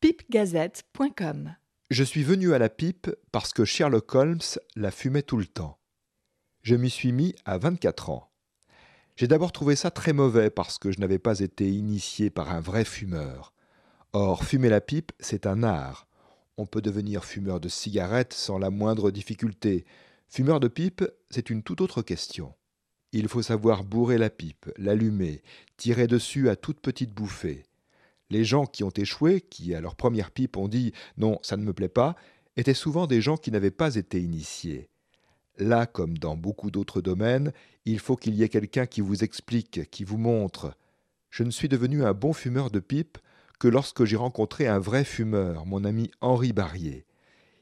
pipegazette.com. Je suis venu à la pipe parce que Sherlock Holmes la fumait tout le temps. Je m'y suis mis à 24 ans. J'ai d'abord trouvé ça très mauvais parce que je n'avais pas été initié par un vrai fumeur. Or, fumer la pipe, c'est un art. On peut devenir fumeur de cigarettes sans la moindre difficulté. Fumeur de pipe, c'est une toute autre question. Il faut savoir bourrer la pipe, l'allumer, tirer dessus à toute petite bouffée. Les gens qui ont échoué, qui à leur première pipe ont dit non, ça ne me plaît pas, étaient souvent des gens qui n'avaient pas été initiés. Là, comme dans beaucoup d'autres domaines, il faut qu'il y ait quelqu'un qui vous explique, qui vous montre. Je ne suis devenu un bon fumeur de pipe que lorsque j'ai rencontré un vrai fumeur, mon ami Henri Barrier.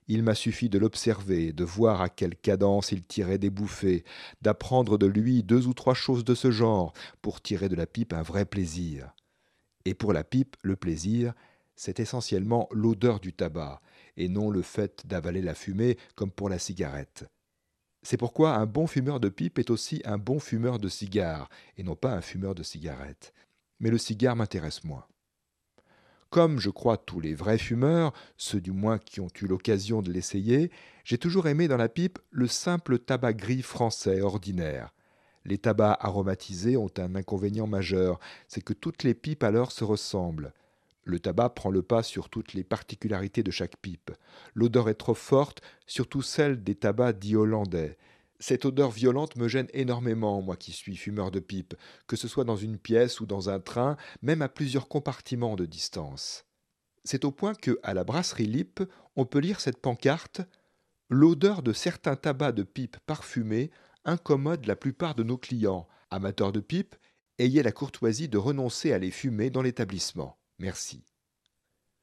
Il m'a suffi de l'observer, de voir à quelle cadence il tirait des bouffées, d'apprendre de lui deux ou trois choses de ce genre, pour tirer de la pipe un vrai plaisir. Et pour la pipe, le plaisir, c'est essentiellement l'odeur du tabac, et non le fait d'avaler la fumée comme pour la cigarette. C'est pourquoi un bon fumeur de pipe est aussi un bon fumeur de cigare, et non pas un fumeur de cigarette. Mais le cigare m'intéresse moins. Comme je crois tous les vrais fumeurs, ceux du moins qui ont eu l'occasion de l'essayer, j'ai toujours aimé dans la pipe le simple tabac gris français ordinaire. Les tabacs aromatisés ont un inconvénient majeur, c'est que toutes les pipes alors se ressemblent. Le tabac prend le pas sur toutes les particularités de chaque pipe. L'odeur est trop forte, surtout celle des tabacs dits hollandais. Cette odeur violente me gêne énormément, moi qui suis fumeur de pipe, que ce soit dans une pièce ou dans un train, même à plusieurs compartiments de distance. C'est au point que, à la brasserie Lip, on peut lire cette pancarte L'odeur de certains tabacs de pipe parfumés incommode la plupart de nos clients. Amateurs de pipe, ayez la courtoisie de renoncer à les fumer dans l'établissement. Merci.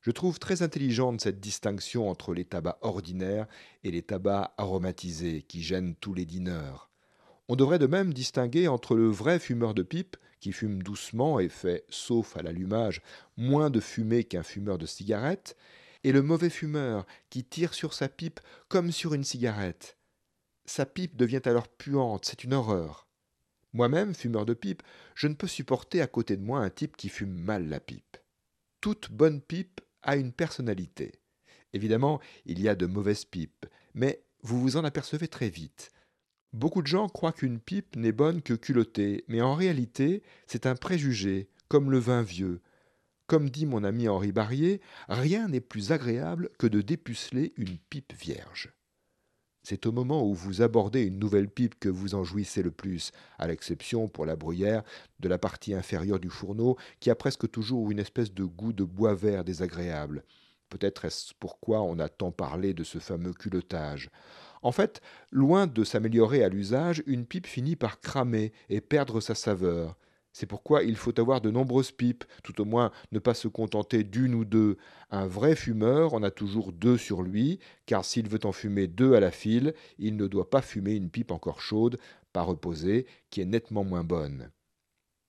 Je trouve très intelligente cette distinction entre les tabacs ordinaires et les tabacs aromatisés qui gênent tous les dîneurs. On devrait de même distinguer entre le vrai fumeur de pipe, qui fume doucement et fait, sauf à l'allumage, moins de fumée qu'un fumeur de cigarette, et le mauvais fumeur, qui tire sur sa pipe comme sur une cigarette. Sa pipe devient alors puante, c'est une horreur. Moi-même, fumeur de pipe, je ne peux supporter à côté de moi un type qui fume mal la pipe. Toute bonne pipe a une personnalité. Évidemment, il y a de mauvaises pipes, mais vous vous en apercevez très vite. Beaucoup de gens croient qu'une pipe n'est bonne que culottée, mais en réalité, c'est un préjugé, comme le vin vieux. Comme dit mon ami Henri Barrier, rien n'est plus agréable que de dépuceler une pipe vierge. C'est au moment où vous abordez une nouvelle pipe que vous en jouissez le plus, à l'exception, pour la bruyère, de la partie inférieure du fourneau, qui a presque toujours une espèce de goût de bois vert désagréable. Peut-être est-ce pourquoi on a tant parlé de ce fameux culottage. En fait, loin de s'améliorer à l'usage, une pipe finit par cramer et perdre sa saveur. C'est pourquoi il faut avoir de nombreuses pipes, tout au moins ne pas se contenter d'une ou deux. Un vrai fumeur en a toujours deux sur lui, car s'il veut en fumer deux à la file, il ne doit pas fumer une pipe encore chaude, pas reposée, qui est nettement moins bonne.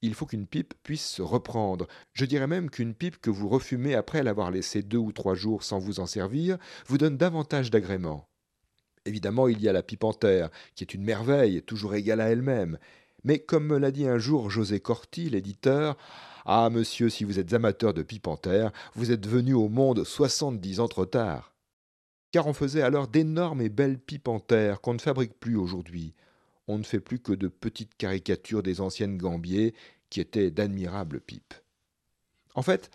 Il faut qu'une pipe puisse se reprendre. Je dirais même qu'une pipe que vous refumez après l'avoir laissée deux ou trois jours sans vous en servir vous donne davantage d'agrément. Évidemment, il y a la pipe en terre, qui est une merveille, toujours égale à elle-même. Mais comme me l'a dit un jour José Corti, l'éditeur, Ah, monsieur, si vous êtes amateur de pipe en terre, vous êtes venu au monde soixante-dix ans trop tard. Car on faisait alors d'énormes et belles pipes en terre qu'on ne fabrique plus aujourd'hui. On ne fait plus que de petites caricatures des anciennes gambiers qui étaient d'admirables pipes. En fait,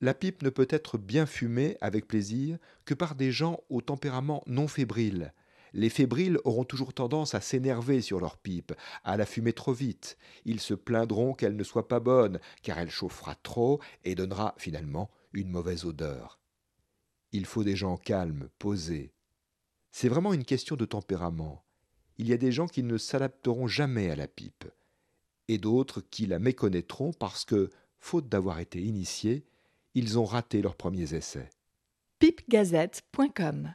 la pipe ne peut être bien fumée avec plaisir que par des gens au tempérament non fébrile, les fébriles auront toujours tendance à s'énerver sur leur pipe, à la fumer trop vite. Ils se plaindront qu'elle ne soit pas bonne, car elle chauffera trop et donnera finalement une mauvaise odeur. Il faut des gens calmes, posés. C'est vraiment une question de tempérament. Il y a des gens qui ne s'adapteront jamais à la pipe, et d'autres qui la méconnaîtront parce que, faute d'avoir été initiés, ils ont raté leurs premiers essais. pipegazette.com